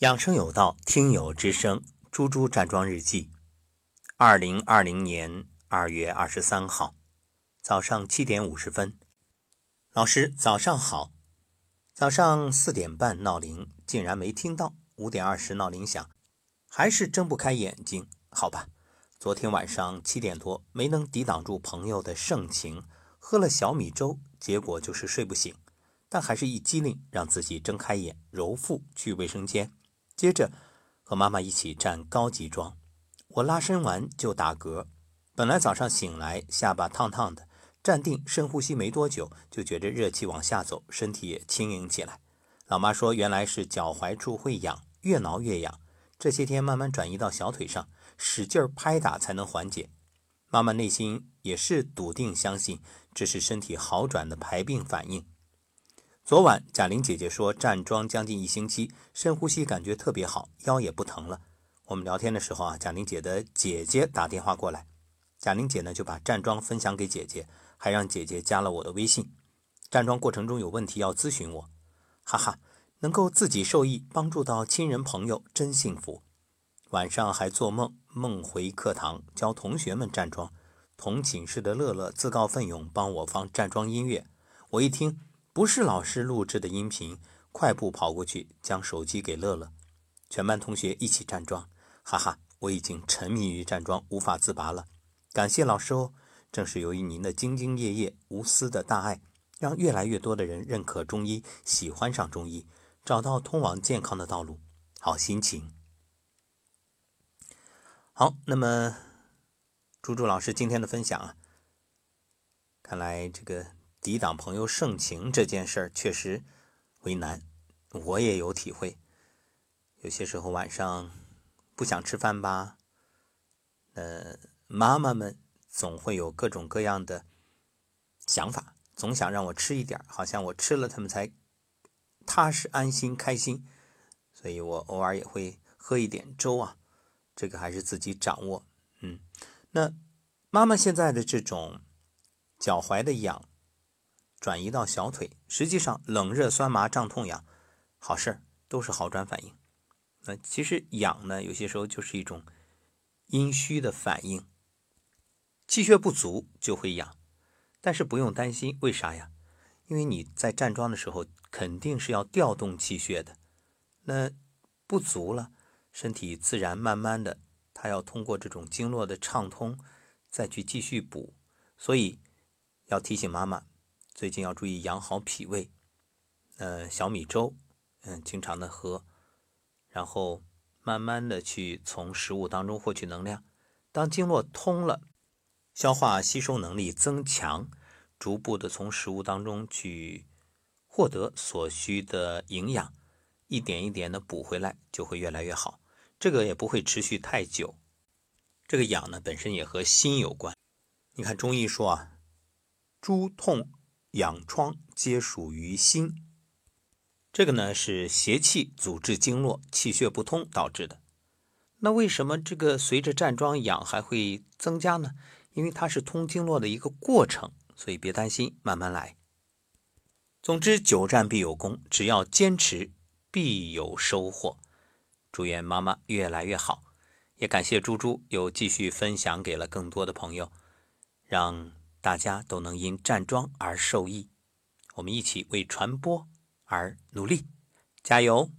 养生有道，听友之声，猪猪站桩日记，二零二零年二月二十三号早上七点五十分，老师早上好。早上四点半闹铃竟然没听到，五点二十闹铃响，还是睁不开眼睛。好吧，昨天晚上七点多没能抵挡住朋友的盛情，喝了小米粥，结果就是睡不醒，但还是一激灵让自己睁开眼，揉腹去卫生间。接着和妈妈一起站高级桩，我拉伸完就打嗝。本来早上醒来下巴烫烫的，站定深呼吸没多久，就觉着热气往下走，身体也轻盈起来。老妈说原来是脚踝处会痒，越挠越痒。这些天慢慢转移到小腿上，使劲拍打才能缓解。妈妈内心也是笃定相信这是身体好转的排病反应。昨晚贾玲姐姐说站桩将近一星期，深呼吸感觉特别好，腰也不疼了。我们聊天的时候啊，贾玲姐的姐姐打电话过来，贾玲姐呢就把站桩分享给姐姐，还让姐姐加了我的微信。站桩过程中有问题要咨询我，哈哈，能够自己受益，帮助到亲人朋友，真幸福。晚上还做梦，梦回课堂教同学们站桩，同寝室的乐乐自告奋勇帮我放站桩音乐，我一听。不是老师录制的音频，快步跑过去将手机给乐乐。全班同学一起站桩，哈哈，我已经沉迷于站桩，无法自拔了。感谢老师哦，正是由于您的兢兢业业、无私的大爱，让越来越多的人认可中医，喜欢上中医，找到通往健康的道路。好心情。好，那么朱朱老师今天的分享啊，看来这个。抵挡朋友盛情这件事儿确实为难，我也有体会。有些时候晚上不想吃饭吧，呃，妈妈们总会有各种各样的想法，总想让我吃一点，好像我吃了他们才踏实、安心、开心。所以我偶尔也会喝一点粥啊，这个还是自己掌握。嗯，那妈妈现在的这种脚踝的痒。转移到小腿，实际上冷热酸麻胀痛痒，好事儿都是好转反应。那其实痒呢，有些时候就是一种阴虚的反应，气血不足就会痒。但是不用担心，为啥呀？因为你在站桩的时候肯定是要调动气血的，那不足了，身体自然慢慢的，它要通过这种经络的畅通，再去继续补。所以要提醒妈妈。最近要注意养好脾胃，呃，小米粥，嗯，经常的喝，然后慢慢的去从食物当中获取能量。当经络通了，消化吸收能力增强，逐步的从食物当中去获得所需的营养，一点一点的补回来，就会越来越好。这个也不会持续太久。这个养呢，本身也和心有关。你看中医说啊，诸痛。养疮皆属于心，这个呢是邪气阻滞经络，气血不通导致的。那为什么这个随着站桩养还会增加呢？因为它是通经络的一个过程，所以别担心，慢慢来。总之，久站必有功，只要坚持，必有收获。祝愿妈妈越来越好，也感谢猪猪又继续分享给了更多的朋友，让。大家都能因站桩而受益，我们一起为传播而努力，加油！